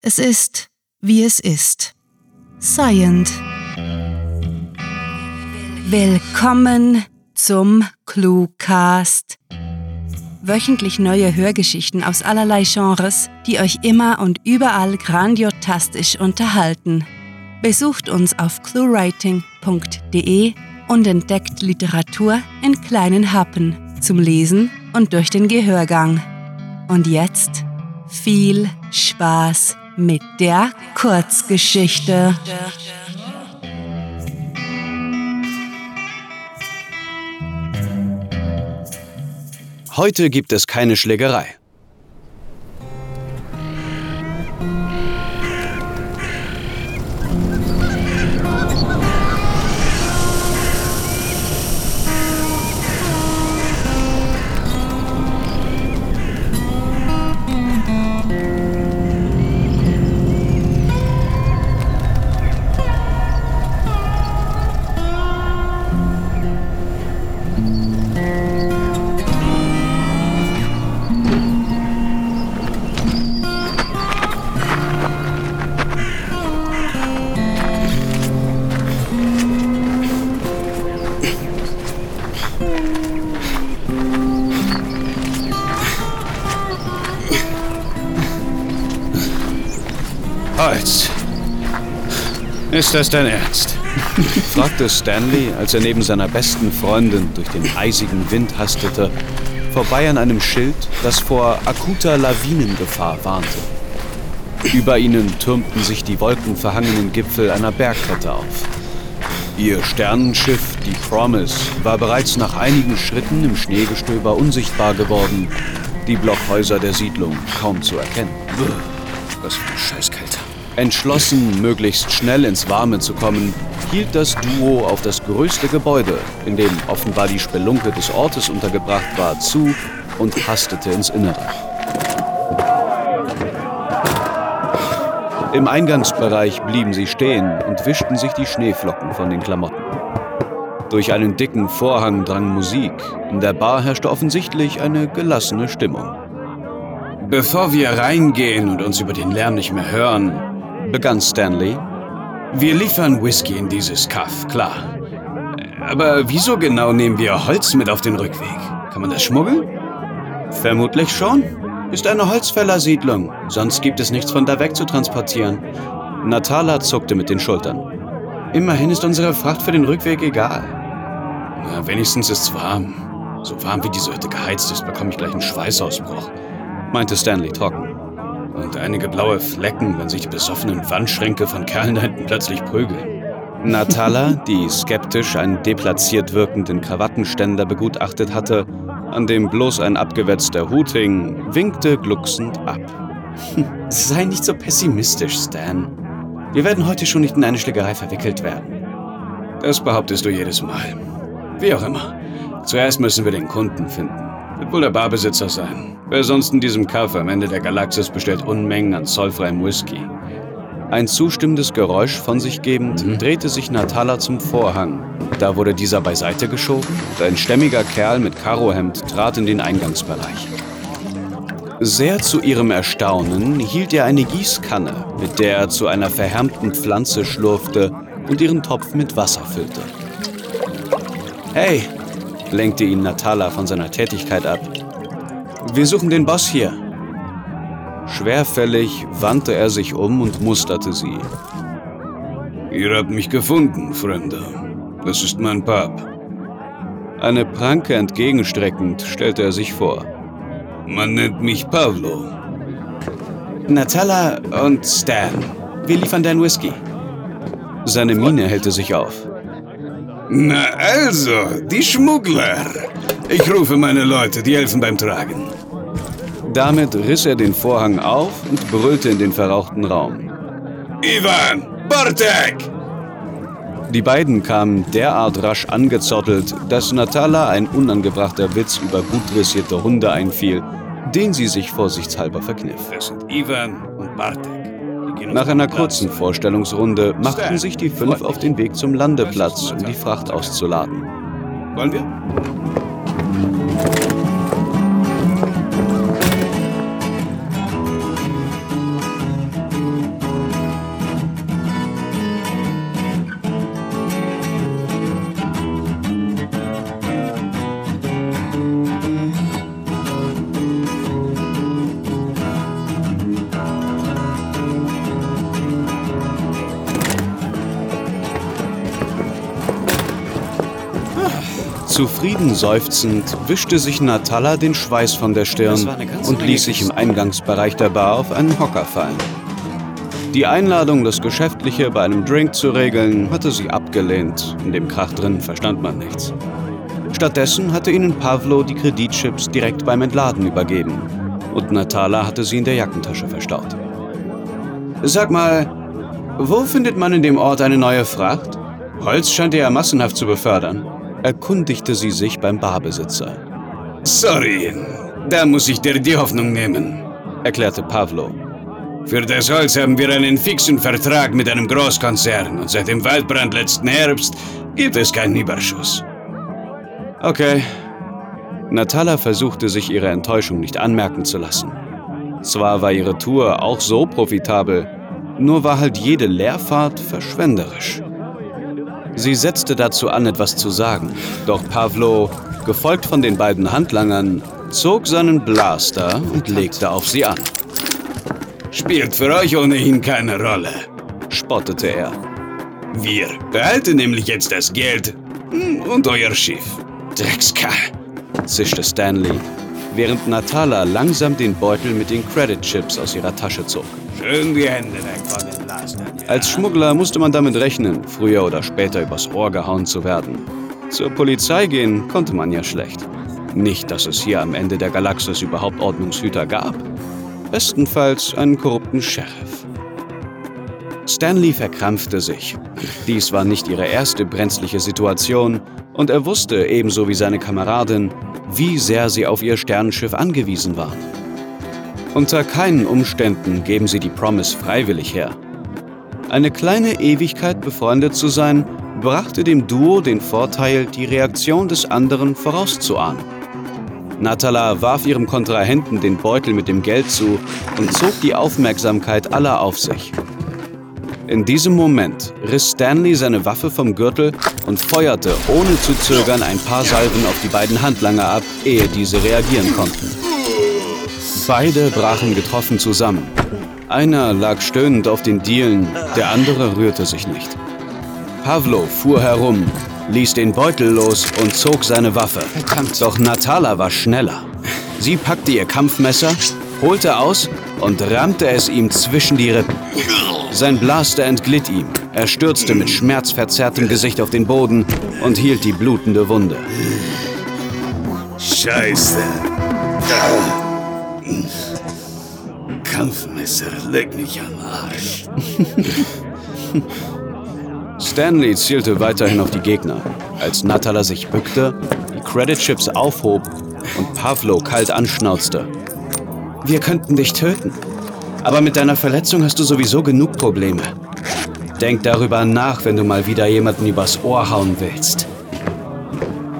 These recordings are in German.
Es ist, wie es ist. Scient. Willkommen zum Cluecast. Wöchentlich neue Hörgeschichten aus allerlei Genres, die euch immer und überall grandiotastisch unterhalten. Besucht uns auf cluewriting.de und entdeckt Literatur in kleinen Happen zum Lesen und durch den Gehörgang. Und jetzt viel Spaß mit der Kurzgeschichte. Heute gibt es keine Schlägerei. Ist das dein Ernst? fragte Stanley, als er neben seiner besten Freundin durch den eisigen Wind hastete, vorbei an einem Schild, das vor akuter Lawinengefahr warnte. Über ihnen türmten sich die wolkenverhangenen Gipfel einer Bergkette auf. Ihr Sternenschiff, die Promise, war bereits nach einigen Schritten im Schneegestöber unsichtbar geworden, die Blockhäuser der Siedlung kaum zu erkennen. Was für eine Scheißkälte. Entschlossen, möglichst schnell ins Warme zu kommen, hielt das Duo auf das größte Gebäude, in dem offenbar die Spelunke des Ortes untergebracht war, zu und hastete ins Innere. Im Eingangsbereich blieben sie stehen und wischten sich die Schneeflocken von den Klamotten. Durch einen dicken Vorhang drang Musik. In der Bar herrschte offensichtlich eine gelassene Stimmung. Bevor wir reingehen und uns über den Lärm nicht mehr hören, begann Stanley. Wir liefern Whisky in dieses Kaff, klar. Aber wieso genau nehmen wir Holz mit auf den Rückweg? Kann man das schmuggeln? Vermutlich schon. Ist eine Holzfällersiedlung. Sonst gibt es nichts von da weg zu transportieren. Natala zuckte mit den Schultern. Immerhin ist unsere Fracht für den Rückweg egal. Na, wenigstens ist's warm. So warm wie diese Hütte geheizt ist, bekomme ich gleich einen Schweißausbruch, meinte Stanley trocken. Und einige blaue Flecken, wenn sich die besoffenen Wandschränke von Kerlen da hinten plötzlich prügeln. Natala, die skeptisch einen deplatziert wirkenden Krawattenständer begutachtet hatte, an dem bloß ein abgewetzter Hut hing, winkte glucksend ab. Sei nicht so pessimistisch, Stan. Wir werden heute schon nicht in eine Schlägerei verwickelt werden. Das behauptest du jedes Mal. Wie auch immer. Zuerst müssen wir den Kunden finden. Wird wohl der Barbesitzer sein. Wer sonst in diesem Kaff am Ende der Galaxis bestellt Unmengen an zollfreiem Whisky. Ein zustimmendes Geräusch von sich gebend, mhm. drehte sich Natala zum Vorhang. Da wurde dieser beiseite geschoben und ein stämmiger Kerl mit Karohemd trat in den Eingangsbereich. Sehr zu ihrem Erstaunen hielt er eine Gießkanne, mit der er zu einer verhärmten Pflanze schlurfte und ihren Topf mit Wasser füllte. Hey, lenkte ihn Natala von seiner Tätigkeit ab. Wir suchen den Boss hier. Schwerfällig wandte er sich um und musterte sie. Ihr habt mich gefunden, Fremder. Das ist mein Pap. Eine Pranke entgegenstreckend stellte er sich vor. Man nennt mich Pavlo. Natala und Stan, wir liefern deinen Whisky. Seine Miene hellte sich auf. Na also, die Schmuggler. Ich rufe meine Leute, die helfen beim Tragen. Damit riss er den Vorhang auf und brüllte in den verrauchten Raum. Ivan, Bartek! Die beiden kamen derart rasch angezottelt, dass Natala ein unangebrachter Witz über gut dressierte Hunde einfiel, den sie sich vorsichtshalber verkniff. Das sind Ivan und Bartek. Nach einer kurzen Vorstellungsrunde machten sich die fünf auf den Weg zum Landeplatz, um die Fracht auszuladen. Wollen wir? Zufrieden seufzend wischte sich Natala den Schweiß von der Stirn und ließ sich im Eingangsbereich der Bar auf einen Hocker fallen. Die Einladung, das Geschäftliche bei einem Drink zu regeln, hatte sie abgelehnt. In dem Krach drin verstand man nichts. Stattdessen hatte ihnen Pavlo die Kreditchips direkt beim Entladen übergeben und Natala hatte sie in der Jackentasche verstaut. Sag mal, wo findet man in dem Ort eine neue Fracht? Holz scheint er ja massenhaft zu befördern, erkundigte sie sich beim Barbesitzer. Sorry, da muss ich dir die Hoffnung nehmen, erklärte Pavlo. Für das Holz haben wir einen fixen Vertrag mit einem Großkonzern und seit dem Waldbrand letzten Herbst gibt es keinen Überschuss. Okay. Natala versuchte sich ihre Enttäuschung nicht anmerken zu lassen. Zwar war ihre Tour auch so profitabel, nur war halt jede Leerfahrt verschwenderisch. Sie setzte dazu an, etwas zu sagen, doch Pavlo, gefolgt von den beiden Handlangern, zog seinen Blaster und legte auf sie an. Spielt für euch ohnehin keine Rolle, spottete er. Wir behalten nämlich jetzt das Geld und euer Schiff. Dreckskerl, zischte Stanley, während Natala langsam den Beutel mit den Credit Chips aus ihrer Tasche zog. Schön die Hände weg von. Als Schmuggler musste man damit rechnen, früher oder später übers Ohr gehauen zu werden. Zur Polizei gehen konnte man ja schlecht. Nicht, dass es hier am Ende der Galaxis überhaupt Ordnungshüter gab. Bestenfalls einen korrupten Sheriff. Stanley verkrampfte sich. Dies war nicht ihre erste brenzliche Situation und er wusste, ebenso wie seine Kameradin, wie sehr sie auf ihr Sternenschiff angewiesen waren. Unter keinen Umständen geben sie die Promise freiwillig her. Eine kleine Ewigkeit befreundet zu sein, brachte dem Duo den Vorteil, die Reaktion des anderen vorauszuahnen. Natala warf ihrem Kontrahenten den Beutel mit dem Geld zu und zog die Aufmerksamkeit aller auf sich. In diesem Moment riss Stanley seine Waffe vom Gürtel und feuerte ohne zu zögern ein paar Salven auf die beiden Handlanger ab, ehe diese reagieren konnten. Beide brachen getroffen zusammen. Einer lag stöhnend auf den Dielen, der andere rührte sich nicht. Pavlo fuhr herum, ließ den Beutel los und zog seine Waffe. Verdammt. Doch Natala war schneller. Sie packte ihr Kampfmesser, holte aus und rammte es ihm zwischen die Rippen. Sein Blaster entglitt ihm. Er stürzte mit schmerzverzerrtem Gesicht auf den Boden und hielt die blutende Wunde. Scheiße. Kampfmesser, leg mich am Arsch. Stanley zielte weiterhin auf die Gegner, als Natala sich bückte, die Credit Chips aufhob und Pavlo kalt anschnauzte. Wir könnten dich töten, aber mit deiner Verletzung hast du sowieso genug Probleme. Denk darüber nach, wenn du mal wieder jemanden übers Ohr hauen willst.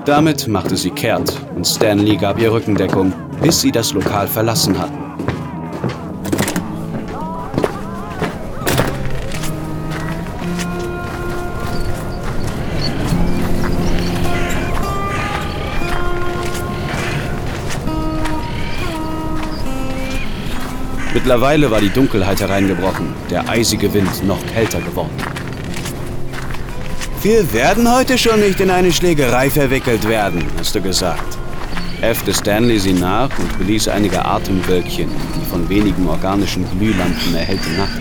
Damit machte sie kehrt und Stanley gab ihr Rückendeckung, bis sie das Lokal verlassen hatten. Mittlerweile war die Dunkelheit hereingebrochen, der eisige Wind noch kälter geworden. Wir werden heute schon nicht in eine Schlägerei verwickelt werden, hast du gesagt. Äffte Stanley sie nach und beließ einige Atemwölkchen, die von wenigen organischen Glühlampen erhellte Nacht.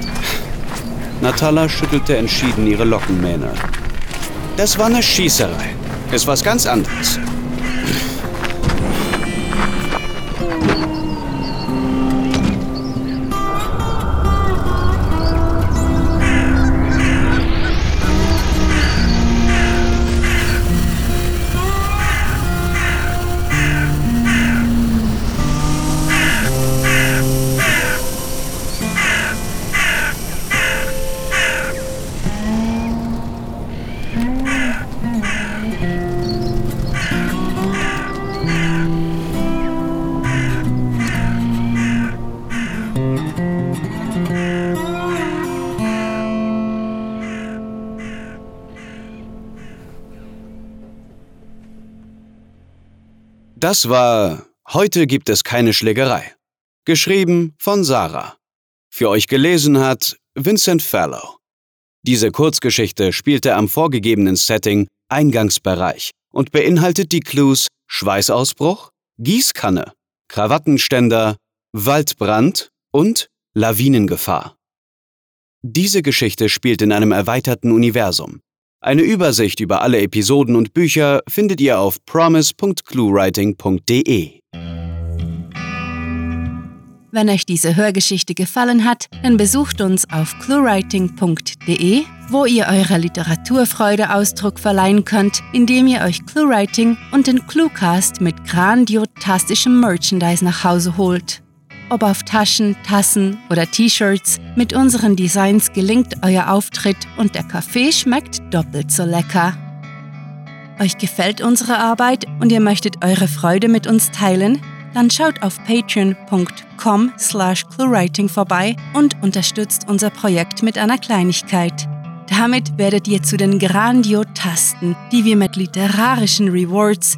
Natala schüttelte entschieden ihre Lockenmähne. Das war eine Schießerei. Ist was ganz anderes. Das war Heute gibt es keine Schlägerei. Geschrieben von Sarah. Für euch gelesen hat Vincent Fallow. Diese Kurzgeschichte spielte am vorgegebenen Setting Eingangsbereich und beinhaltet die Clues Schweißausbruch, Gießkanne, Krawattenständer, Waldbrand und Lawinengefahr. Diese Geschichte spielt in einem erweiterten Universum. Eine Übersicht über alle Episoden und Bücher findet ihr auf promise.cluewriting.de. Wenn euch diese Hörgeschichte gefallen hat, dann besucht uns auf cluewriting.de, wo ihr eurer Literaturfreude Ausdruck verleihen könnt, indem ihr euch Cluewriting und den Cluecast mit grandiotastischem Merchandise nach Hause holt. Ob auf Taschen, Tassen oder T-Shirts, mit unseren Designs gelingt euer Auftritt und der Kaffee schmeckt doppelt so lecker. Euch gefällt unsere Arbeit und ihr möchtet eure Freude mit uns teilen? Dann schaut auf patreon.com slash cluewriting vorbei und unterstützt unser Projekt mit einer Kleinigkeit. Damit werdet ihr zu den Grandiotasten, die wir mit literarischen Rewards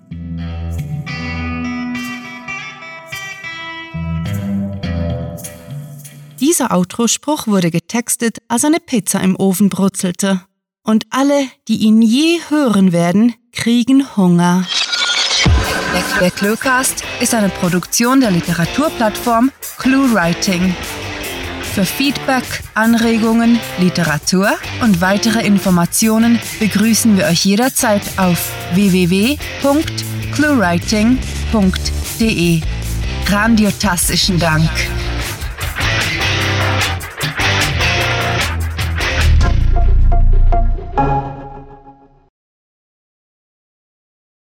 Dieser Outro-Spruch wurde getextet, als eine Pizza im Ofen brutzelte. Und alle, die ihn je hören werden, kriegen Hunger. Der Cluecast ist eine Produktion der Literaturplattform ClueWriting. Für Feedback, Anregungen, Literatur und weitere Informationen begrüßen wir euch jederzeit auf www.cluewriting.de. Grandiotastischen Dank.